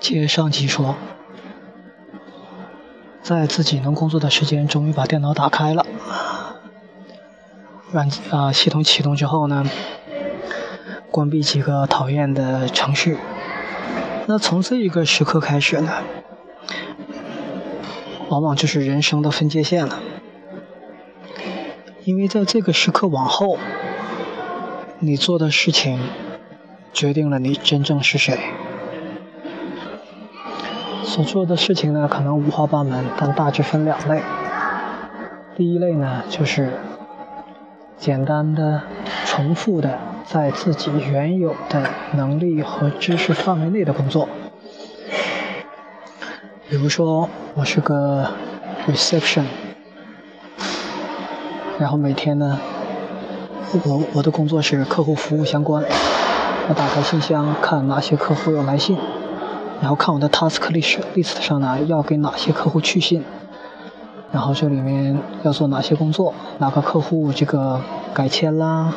接上集说，在自己能工作的时间，终于把电脑打开了。软啊，系统启动之后呢，关闭几个讨厌的程序。那从这一个时刻开始呢，往往就是人生的分界线了。因为在这个时刻往后，你做的事情决定了你真正是谁。所做的事情呢，可能五花八门，但大致分两类。第一类呢，就是简单的、重复的，在自己原有的能力和知识范围内的工作。比如说，我是个 reception。然后每天呢，我我的工作是客户服务相关。我打开信箱看哪些客户有来信，然后看我的 task list list 上呢要给哪些客户去信，然后这里面要做哪些工作，哪个客户这个改签啦，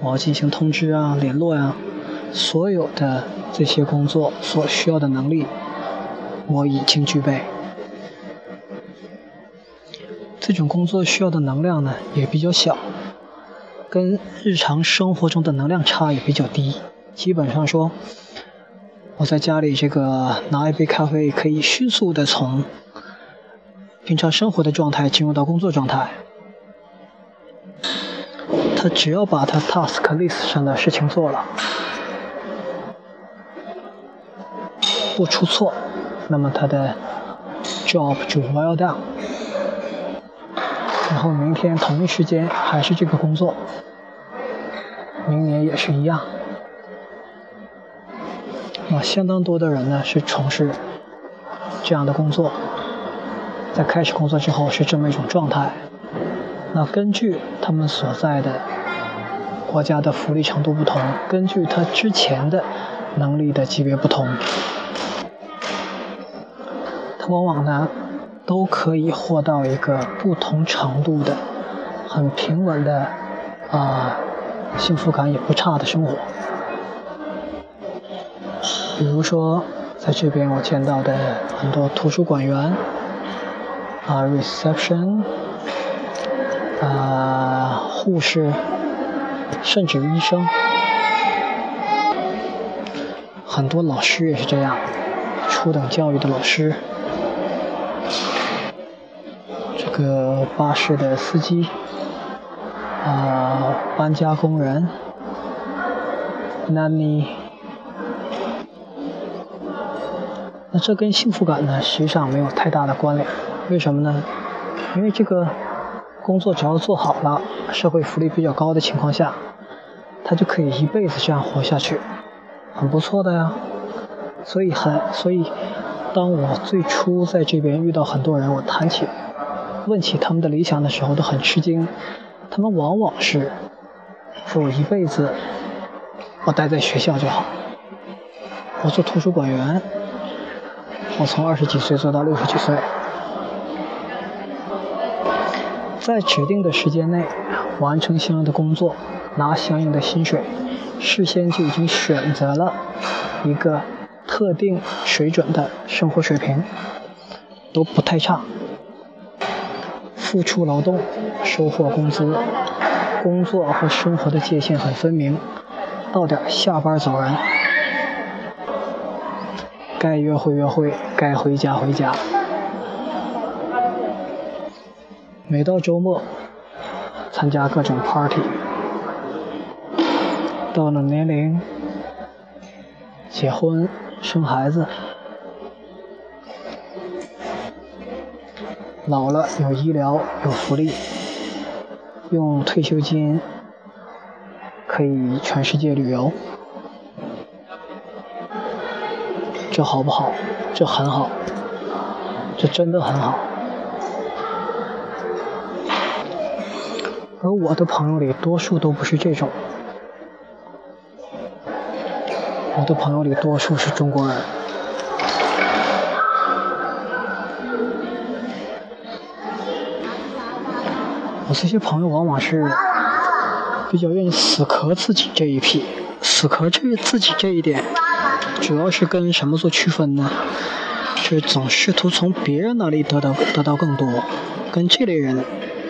我要进行通知啊、联络呀，所有的这些工作所需要的能力，我已经具备。这种工作需要的能量呢也比较小，跟日常生活中的能量差也比较低。基本上说，我在家里这个拿一杯咖啡，可以迅速的从平常生活的状态进入到工作状态。他只要把他 task list 上的事情做了，不出错，那么他的 job 就 well done。然后明天同一时间还是这个工作，明年也是一样。啊，相当多的人呢是从事这样的工作，在开始工作之后是这么一种状态。那根据他们所在的国家的福利程度不同，根据他之前的能力的级别不同，他往往呢。都可以获到一个不同程度的、很平稳的啊，幸福感也不差的生活。比如说，在这边我见到的很多图书馆员啊，reception 啊，护士，甚至医生，很多老师也是这样，初等教育的老师。这个巴士的司机，啊，搬家工人，那那这跟幸福感呢，实际上没有太大的关联。为什么呢？因为这个工作只要做好了，社会福利比较高的情况下，他就可以一辈子这样活下去，很不错的呀。所以很，所以当我最初在这边遇到很多人，我谈起。问起他们的理想的时候都很吃惊，他们往往是说我一辈子我待在学校就好，我做图书馆员，我从二十几岁做到六十几岁，在指定的时间内完成相应的工作，拿相应的薪水，事先就已经选择了一个特定水准的生活水平，都不太差。付出劳动，收获工资，工作和生活的界限很分明，到点下班走人，该约会约会，该回家回家。每到周末，参加各种 party，到了年龄，结婚生孩子。老了有医疗有福利，用退休金可以全世界旅游，这好不好？这很好，这真的很好。而我的朋友里，多数都不是这种，我的朋友里多数是中国人。我这些朋友往往是比较愿意死磕自己这一批，死磕这自己这一点，主要是跟什么做区分呢？是总试图从别人那里得到得到更多，跟这类人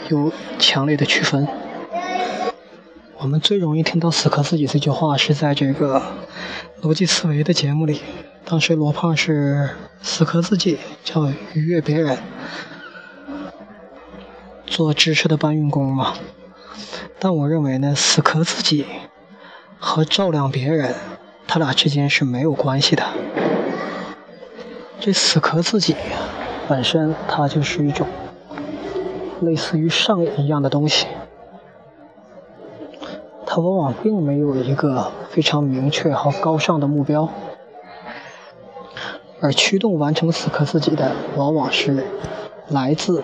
有强烈的区分。我们最容易听到“死磕自己”这句话是在这个逻辑思维的节目里，当时罗胖是死磕自己，叫愉悦别人，做知识的搬运工嘛。但我认为呢，死磕自己和照亮别人，他俩之间是没有关系的。这死磕自己本身，它就是一种类似于上瘾一样的东西。他往往并没有一个非常明确和高尚的目标，而驱动完成死磕自己的，往往是来自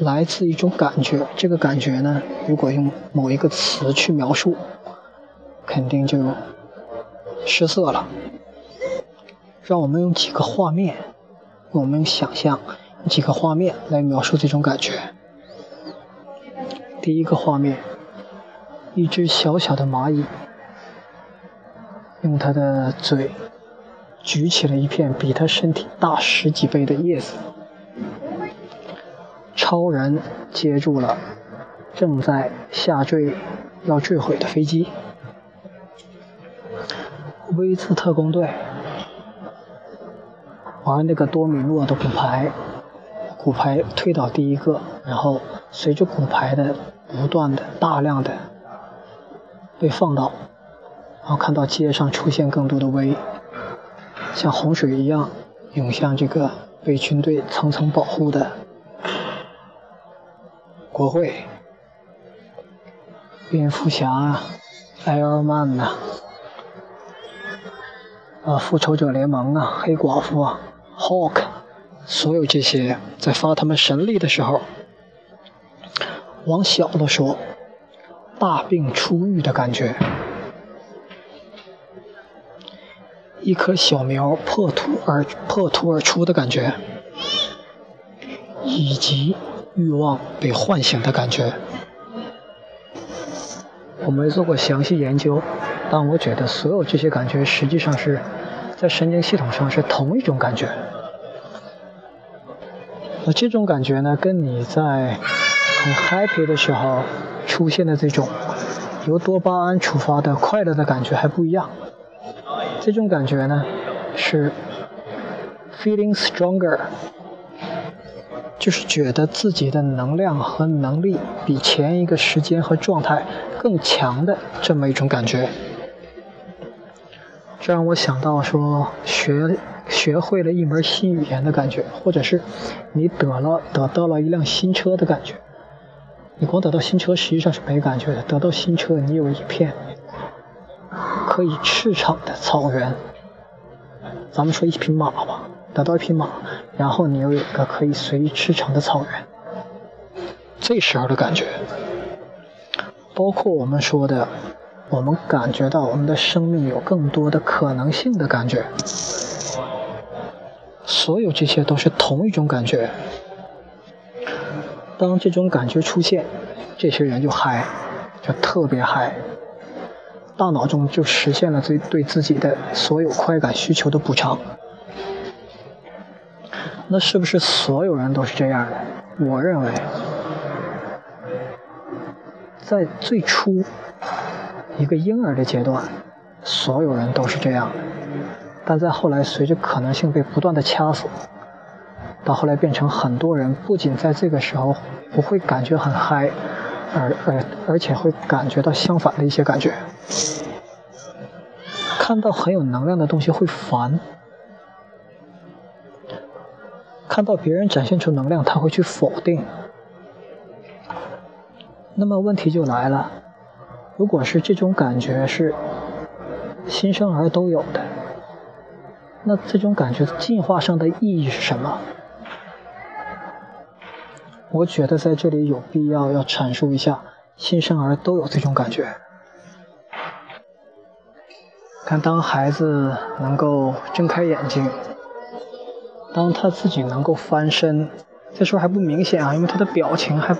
来自一种感觉。这个感觉呢，如果用某一个词去描述，肯定就失色了。让我们用几个画面，我们用想象几个画面来描述这种感觉。第一个画面，一只小小的蚂蚁，用它的嘴举起了一片比它身体大十几倍的叶子。超人接住了正在下坠、要坠毁的飞机。威兹特工队玩那个多米诺的骨牌。骨牌推倒第一个，然后随着骨牌的不断的、大量的被放倒，然后看到街上出现更多的威，像洪水一样涌向这个被军队层层保护的国会、蝙蝠侠啊、艾尔曼呐，啊，复仇者联盟啊，黑寡妇啊，Hulk。所有这些在发他们神力的时候，往小了说，大病初愈的感觉，一棵小苗破土而破土而出的感觉，以及欲望被唤醒的感觉。我没做过详细研究，但我觉得所有这些感觉实际上是在神经系统上是同一种感觉。那这种感觉呢，跟你在很 happy 的时候出现的这种由多巴胺触发的快乐的感觉还不一样。这种感觉呢是 feeling stronger，就是觉得自己的能量和能力比前一个时间和状态更强的这么一种感觉。这让我想到说学。学会了一门新语言的感觉，或者是你得了得到了一辆新车的感觉。你光得到新车实际上是没感觉的，得到新车你有一片可以驰骋的草原。咱们说一匹马吧，得到一匹马，然后你又有一个可以随意驰骋的草原。这时候的感觉，包括我们说的，我们感觉到我们的生命有更多的可能性的感觉。所有这些都是同一种感觉。当这种感觉出现，这些人就嗨，就特别嗨，大脑中就实现了对对自己的所有快感需求的补偿。那是不是所有人都是这样的？我认为，在最初一个婴儿的阶段，所有人都是这样的。但在后来，随着可能性被不断的掐死，到后来变成很多人不仅在这个时候不会感觉很嗨，而而而且会感觉到相反的一些感觉，看到很有能量的东西会烦，看到别人展现出能量他会去否定。那么问题就来了，如果是这种感觉是新生儿都有的。那这种感觉进化上的意义是什么？我觉得在这里有必要要阐述一下，新生儿都有这种感觉。看，当孩子能够睁开眼睛，当他自己能够翻身，这时候还不明显啊，因为他的表情还，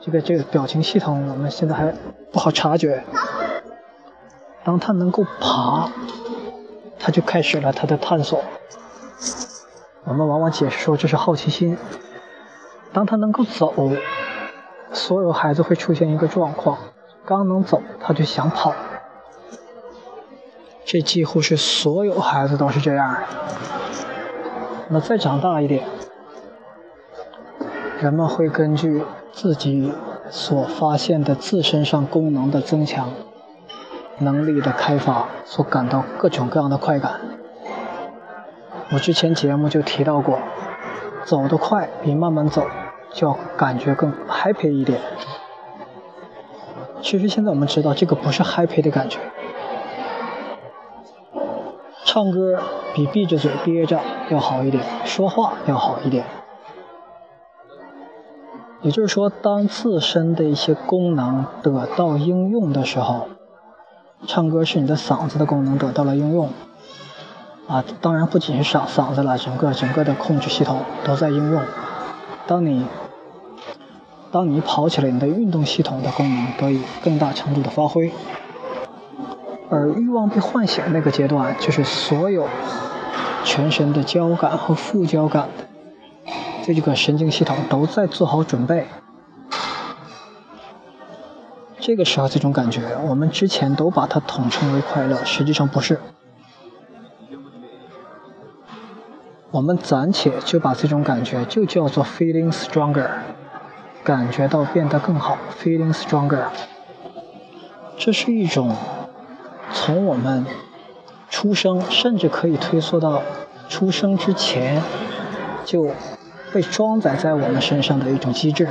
这个这个表情系统我们现在还不好察觉。当他能够爬，他就开始了他的探索。我们往往解释说这是好奇心。当他能够走，所有孩子会出现一个状况：刚能走，他就想跑。这几乎是所有孩子都是这样的。那再长大一点，人们会根据自己所发现的自身上功能的增强、能力的开发，所感到各种各样的快感。我之前节目就提到过，走得快比慢慢走就要感觉更 happy 一点。其实现在我们知道，这个不是 happy 的感觉。唱歌比闭着嘴憋着要好一点，说话要好一点。也就是说，当自身的一些功能得到应用的时候，唱歌是你的嗓子的功能得到了应用。啊，当然不仅是嗓嗓子了，整个整个的控制系统都在应用。当你当你跑起来，你的运动系统的功能得以更大程度的发挥。而欲望被唤醒那个阶段，就是所有全身的交感和副交感的这几个神经系统都在做好准备。这个时候，这种感觉，我们之前都把它统称为快乐，实际上不是。我们暂且就把这种感觉就叫做 feeling stronger，感觉到变得更好，feeling stronger。这是一种从我们出生，甚至可以推溯到出生之前就被装载在我们身上的一种机制。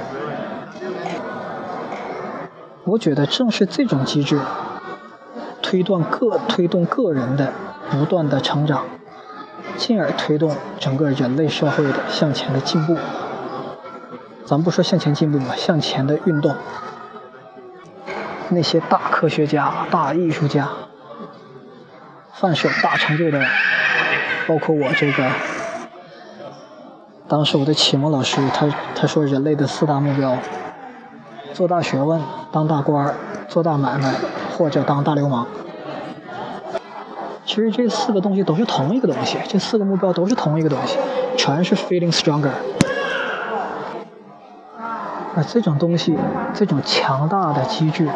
我觉得正是这种机制推断个推动个人的不断的成长。进而推动整个人类社会的向前的进步。咱不说向前进步吧，向前的运动。那些大科学家、大艺术家，凡是有大成就的，包括我这个，当时我的启蒙老师，他他说人类的四大目标：做大学问、当大官、做大买卖，或者当大流氓。其实这四个东西都是同一个东西，这四个目标都是同一个东西，全是 feeling stronger。而这种东西，这种强大的机制，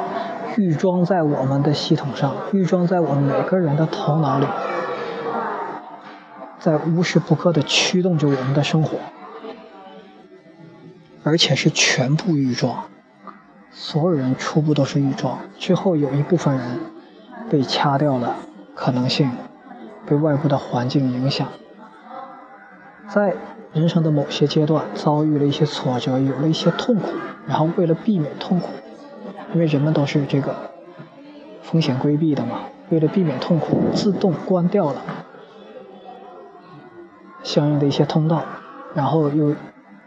预装在我们的系统上，预装在我们每个人的头脑里，在无时不刻的驱动着我们的生活，而且是全部预装，所有人初步都是预装，之后有一部分人被掐掉了。可能性被外部的环境影响，在人生的某些阶段遭遇了一些挫折，有了一些痛苦，然后为了避免痛苦，因为人们都是这个风险规避的嘛，为了避免痛苦，自动关掉了相应的一些通道，然后又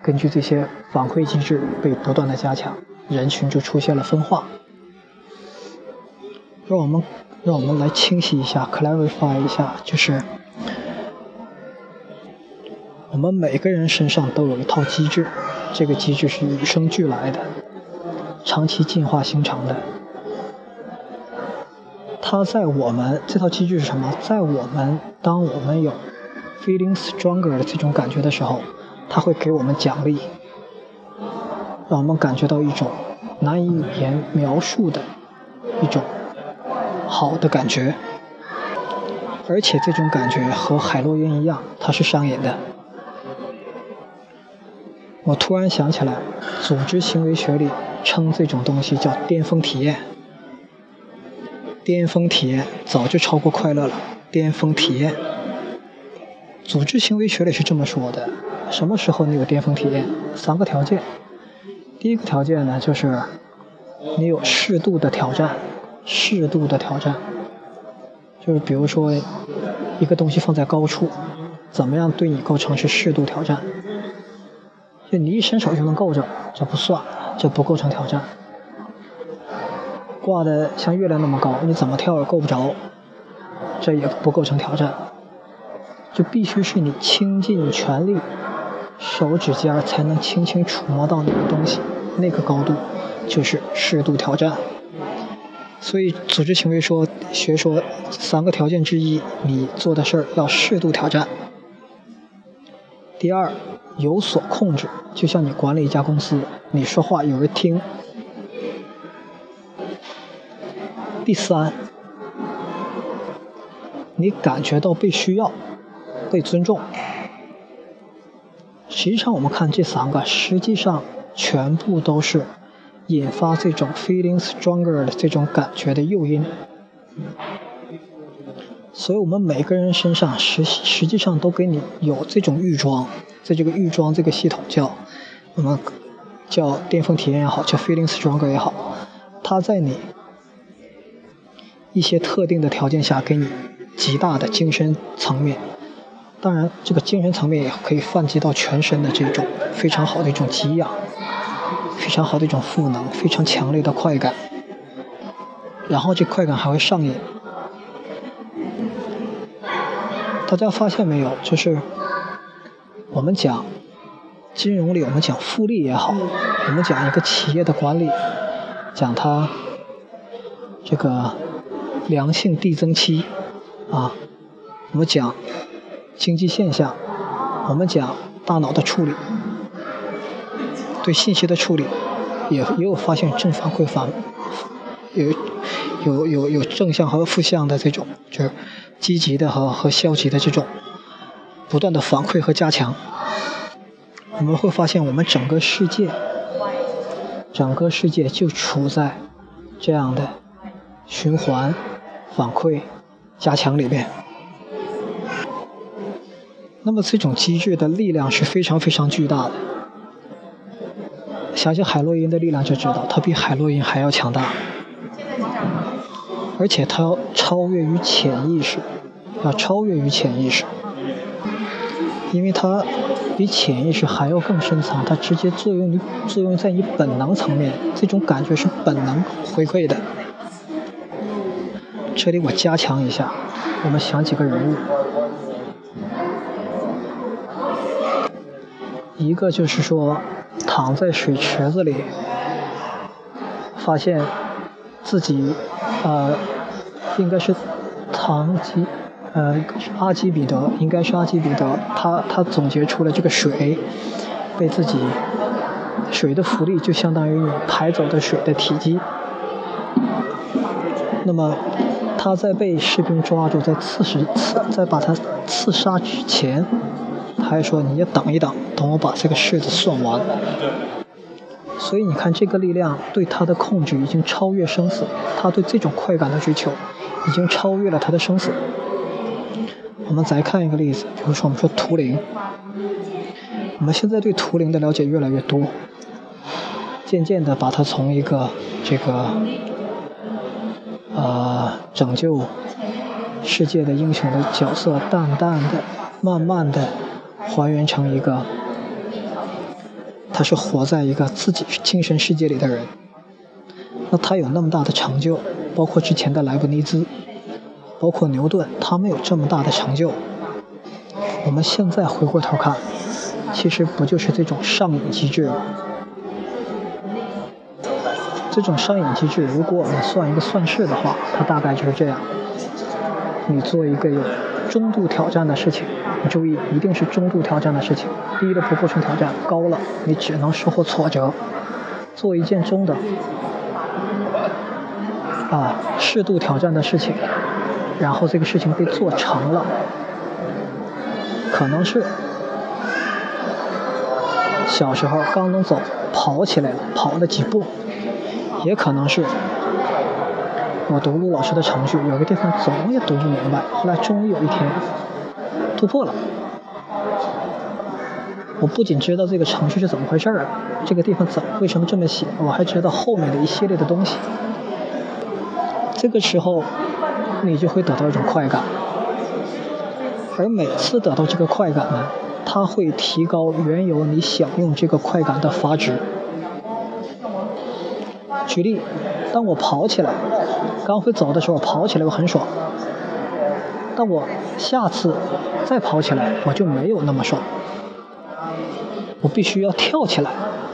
根据这些反馈机制被不断的加强，人群就出现了分化，让我们。让我们来清晰一下，clarify 一下，就是我们每个人身上都有一套机制，这个机制是与生俱来的，长期进化形成的。它在我们这套机制是什么？在我们当我们有 feeling stronger 的这种感觉的时候，它会给我们奖励，让我们感觉到一种难以语言描述的一种。好的感觉，而且这种感觉和海洛因一样，它是上瘾的。我突然想起来，组织行为学里称这种东西叫巅峰体验。巅峰体验早就超过快乐了。巅峰体验，组织行为学里是这么说的：什么时候你有巅峰体验？三个条件。第一个条件呢，就是你有适度的挑战。适度的挑战，就是比如说，一个东西放在高处，怎么样对你构成是适度挑战？就你一伸手就能够着，这不算，这不构成挑战。挂的像月亮那么高，你怎么跳也够不着，这也不构成挑战。就必须是你倾尽全力，手指尖才能轻轻触摸到那个东西，那个高度就是适度挑战。所以组织行为说学说三个条件之一，你做的事儿要适度挑战。第二，有所控制，就像你管理一家公司，你说话有人听。第三，你感觉到被需要、被尊重。实际上，我们看这三个，实际上全部都是。引发这种 feeling stronger 的这种感觉的诱因，所以我们每个人身上实实际上都给你有这种预装，在这个预装这个系统叫我们叫巅峰体验也好，叫 feeling stronger 也好，它在你一些特定的条件下给你极大的精神层面，当然这个精神层面也可以泛及到全身的这种非常好的一种给养。非常好的一种赋能，非常强烈的快感，然后这快感还会上瘾。大家发现没有？就是我们讲金融里，我们讲复利也好，我们讲一个企业的管理，讲它这个良性递增期啊，我们讲经济现象，我们讲大脑的处理。对信息的处理，也也有发现正反馈反，有有有有正向和负向的这种，就是积极的和和消极的这种不断的反馈和加强。我们会发现，我们整个世界，整个世界就处在这样的循环反馈加强里面。那么这种机制的力量是非常非常巨大的。想想海洛因的力量就知道，它比海洛因还要强大，而且它要超越于潜意识，要超越于潜意识，因为它比潜意识还要更深层，它直接作用于作用在你本能层面，这种感觉是本能回馈的。这里我加强一下，我们想几个人物，一个就是说。躺在水池子里，发现自己呃，应该是唐吉呃阿基比德，应该是阿基比德，他他总结出了这个水被自己水的浮力就相当于你排走的水的体积。那么他在被士兵抓住，在刺死刺在把他刺杀之前。他还说：“你要等一等，等我把这个式子算完。”所以你看，这个力量对他的控制已经超越生死，他对这种快感的追求已经超越了他的生死。我们再看一个例子，比如说我们说图灵，我们现在对图灵的了解越来越多，渐渐的把他从一个这个呃拯救世界的英雄的角色，淡淡的、慢慢的。还原成一个，他是活在一个自己精神世界里的人。那他有那么大的成就，包括之前的莱布尼兹，包括牛顿，他们有这么大的成就。我们现在回过头看，其实不就是这种上瘾机制吗？这种上瘾机制，如果我们算一个算式的话，它大概就是这样：你做一个有中度挑战的事情。你注意，一定是中度挑战的事情，低的不构成挑战，高了你只能收获挫折。做一件中的啊适度挑战的事情，然后这个事情被做成了，可能是小时候刚能走，跑起来了，跑了几步，也可能是我读陆老师的程序，有个地方总也读不明白，后来终于有一天。突破了！我不仅知道这个程序是怎么回事儿，这个地方怎为什么这么写，我还知道后面的一系列的东西。这个时候，你就会得到一种快感，而每次得到这个快感呢，它会提高原有你享用这个快感的阀值。举例，当我跑起来，刚会走的时候，跑起来我很爽。但我下次再跑起来，我就没有那么爽。我必须要跳起来，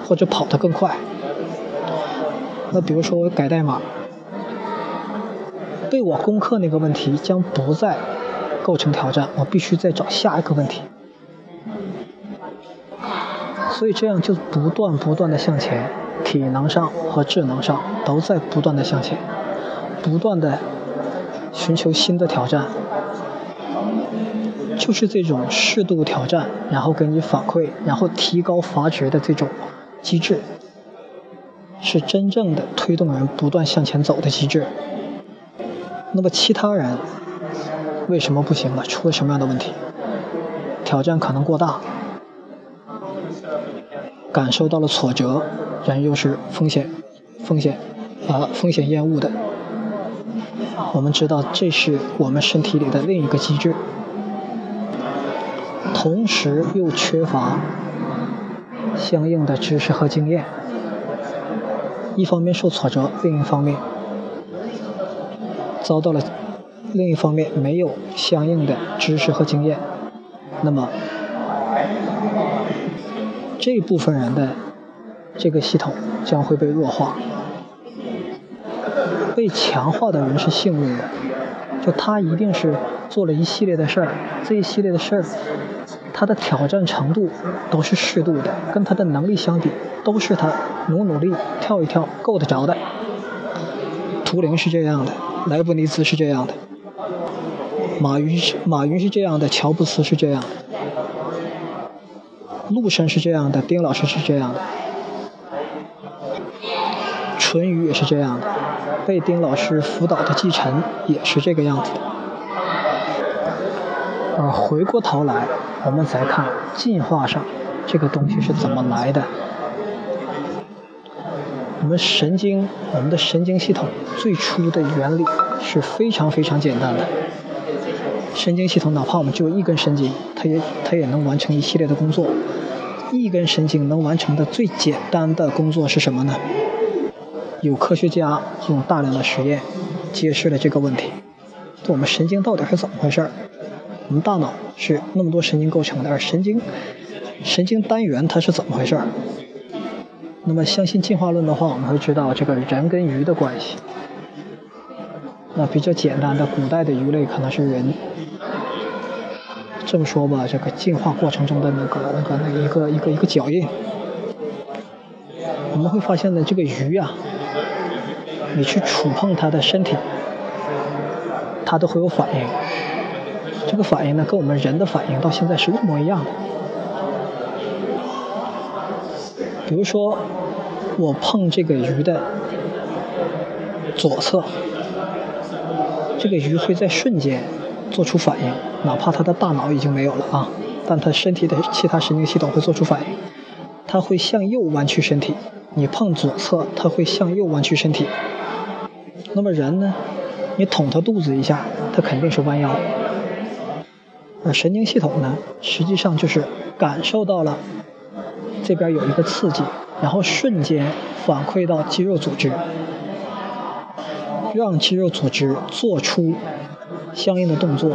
或者跑得更快。那比如说我改代码，被我攻克那个问题将不再构成挑战，我必须再找下一个问题。所以这样就不断不断的向前，体能上和智能上都在不断的向前，不断的寻求新的挑战，就是这种适度挑战，然后给你反馈，然后提高阀值的这种机制，是真正的推动人不断向前走的机制。那么其他人为什么不行了？出了什么样的问题？挑战可能过大。感受到了挫折，人又是风险、风险啊风险厌恶的。我们知道这是我们身体里的另一个机制，同时又缺乏相应的知识和经验。一方面受挫折，另一方面遭到了另一方面没有相应的知识和经验，那么。这部分人的这个系统将会被弱化，被强化的人是幸运的，就他一定是做了一系列的事儿，这一系列的事儿，他的挑战程度都是适度的，跟他的能力相比，都是他努努力跳一跳够得着的。图灵是这样的，莱布尼茨是这样的，马云是马云是这样的，乔布斯是这样。陆生是这样的，丁老师是这样的，淳于也是这样的，被丁老师辅导的继承也是这个样子的。而回过头来，我们再看进化上这个东西是怎么来的。我们神经，我们的神经系统最初的原理是非常非常简单的。神经系统哪怕我们就一根神经，它也它也能完成一系列的工作。一根神经能完成的最简单的工作是什么呢？有科学家用大量的实验揭示了这个问题：我们神经到底是怎么回事？我们大脑是那么多神经构成的，而神经神经单元它是怎么回事？那么相信进化论的话，我们会知道这个人跟鱼的关系。那比较简单的古代的鱼类可能是人。这么说吧，这个进化过程中的那个、那个、那一个、一个、一个脚印，我们会发现呢，这个鱼啊，你去触碰它的身体，它都会有反应。这个反应呢，跟我们人的反应到现在是一模一样的。比如说，我碰这个鱼的左侧，这个鱼会在瞬间。做出反应，哪怕它的大脑已经没有了啊，但它身体的其他神经系统会做出反应，它会向右弯曲身体。你碰左侧，它会向右弯曲身体。那么人呢？你捅他肚子一下，他肯定是弯腰。而神经系统呢，实际上就是感受到了这边有一个刺激，然后瞬间反馈到肌肉组织，让肌肉组织做出。相应的动作，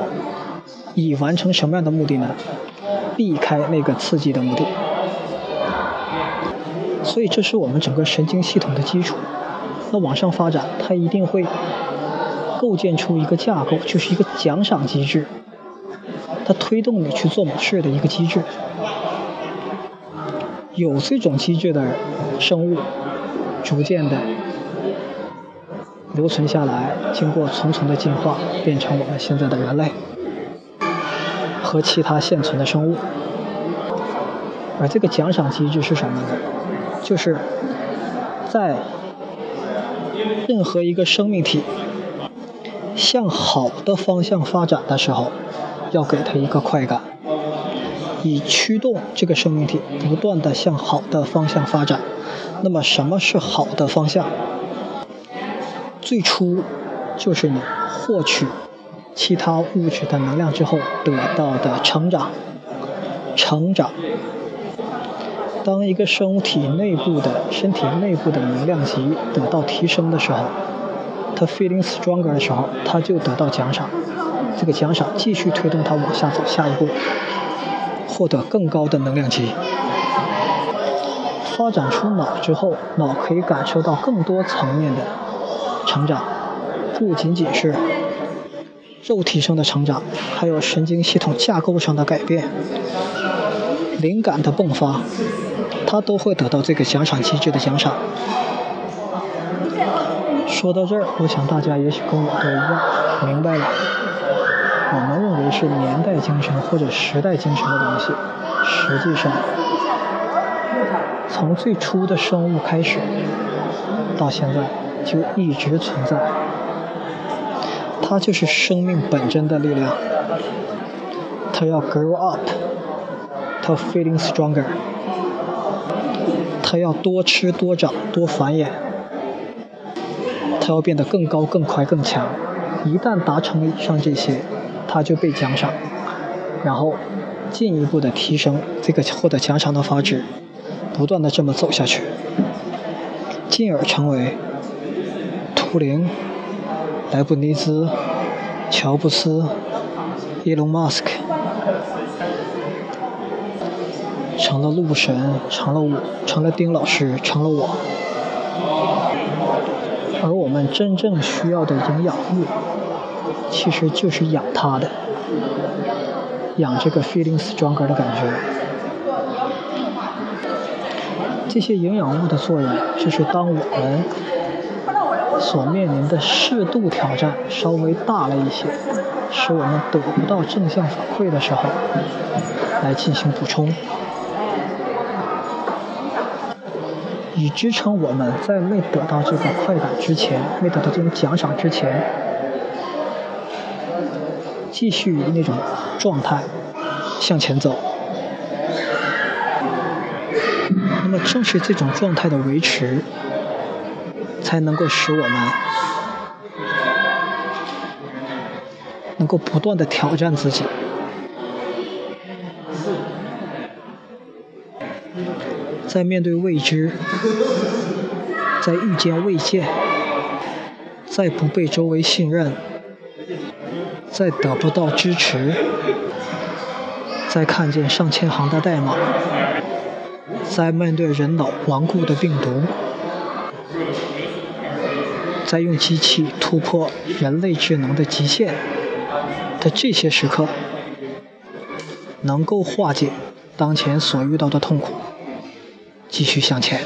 以完成什么样的目的呢？避开那个刺激的目的。所以这是我们整个神经系统的基础。它往上发展，它一定会构建出一个架构，就是一个奖赏机制，它推动你去做某事的一个机制。有这种机制的生物，逐渐的。留存下来，经过重重的进化，变成我们现在的人类和其他现存的生物。而这个奖赏机制是什么呢？就是在任何一个生命体向好的方向发展的时候，要给它一个快感，以驱动这个生命体不断的向好的方向发展。那么，什么是好的方向？最初就是你获取其他物质的能量之后得到的成长，成长。当一个生物体内部的身体内部的能量级得到提升的时候，它 feeling stronger 的时候，它就得到奖赏。这个奖赏继续推动它往下走下一步，获得更高的能量级。发展出脑之后，脑可以感受到更多层面的。成长，不仅仅是肉体上的成长，还有神经系统架构上的改变、灵感的迸发，他都会得到这个奖赏机制的奖赏。说到这儿，我想大家也许跟我都一样明白了。我们认为是年代精神或者时代精神的东西，实际上从最初的生物开始到现在就一直存在。它就是生命本真的力量。它要 grow up，它 feeling stronger，它要多吃多长多繁衍。他要变得更高、更快、更强。一旦达成以上这些，他就被奖赏，然后进一步的提升这个获得奖赏的法值，不断的这么走下去，进而成为图灵、莱布尼兹、乔布斯、伊隆马斯克，成了路神，成了我，成了丁老师，成了我。而我们真正需要的营养物，其实就是养它的，养这个 feeling stronger 的感觉。这些营养物的作用，就是当我们所面临的适度挑战稍微大了一些，使我们得不到正向反馈的时候，来进行补充。以支撑我们在没得到这个快感之前，没得到这种奖赏之前，继续以那种状态向前走。那么正是这种状态的维持，才能够使我们能够不断的挑战自己。在面对未知，在遇见未见，在不被周围信任，在得不到支持，在看见上千行的代码，在面对人脑顽固的病毒，在用机器突破人类智能的极限的这些时刻，能够化解当前所遇到的痛苦。继续向前。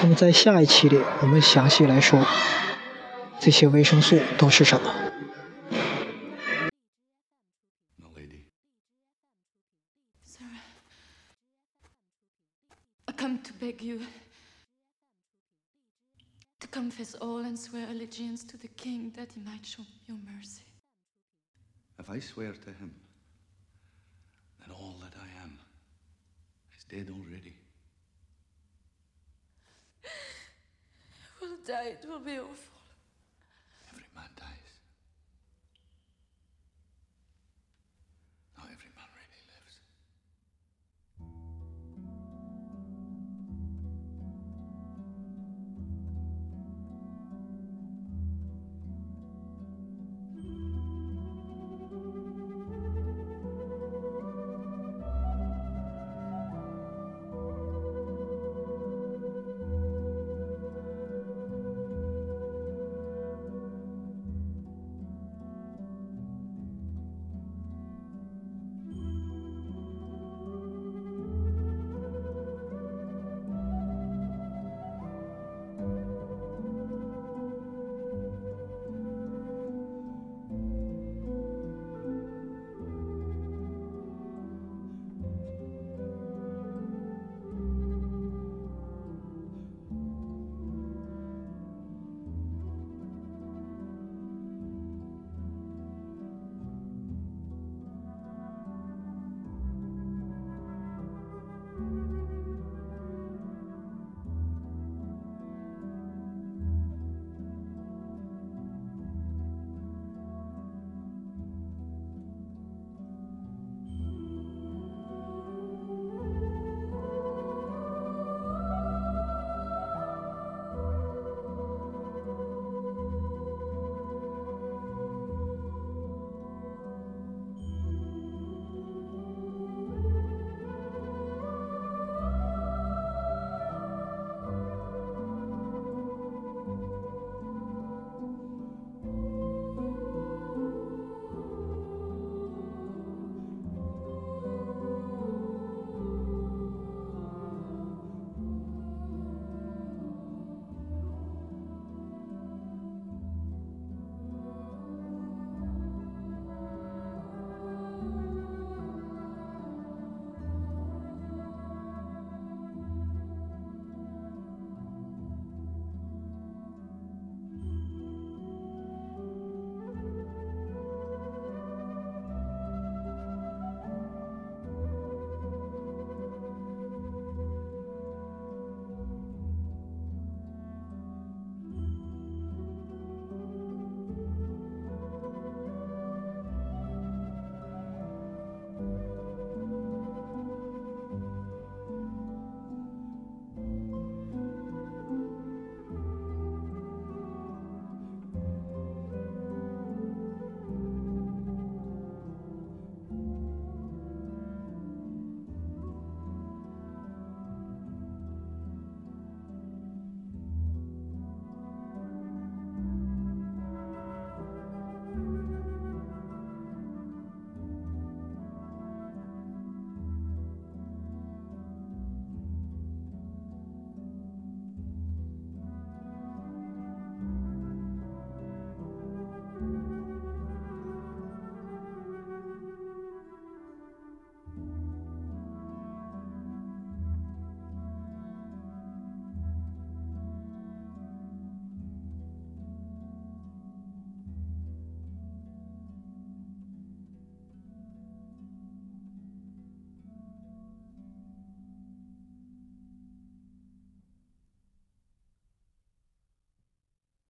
那么在下一期里，我们详细来说这些维生素都是什么。dead already. It will die. It will be awful. Every man dies.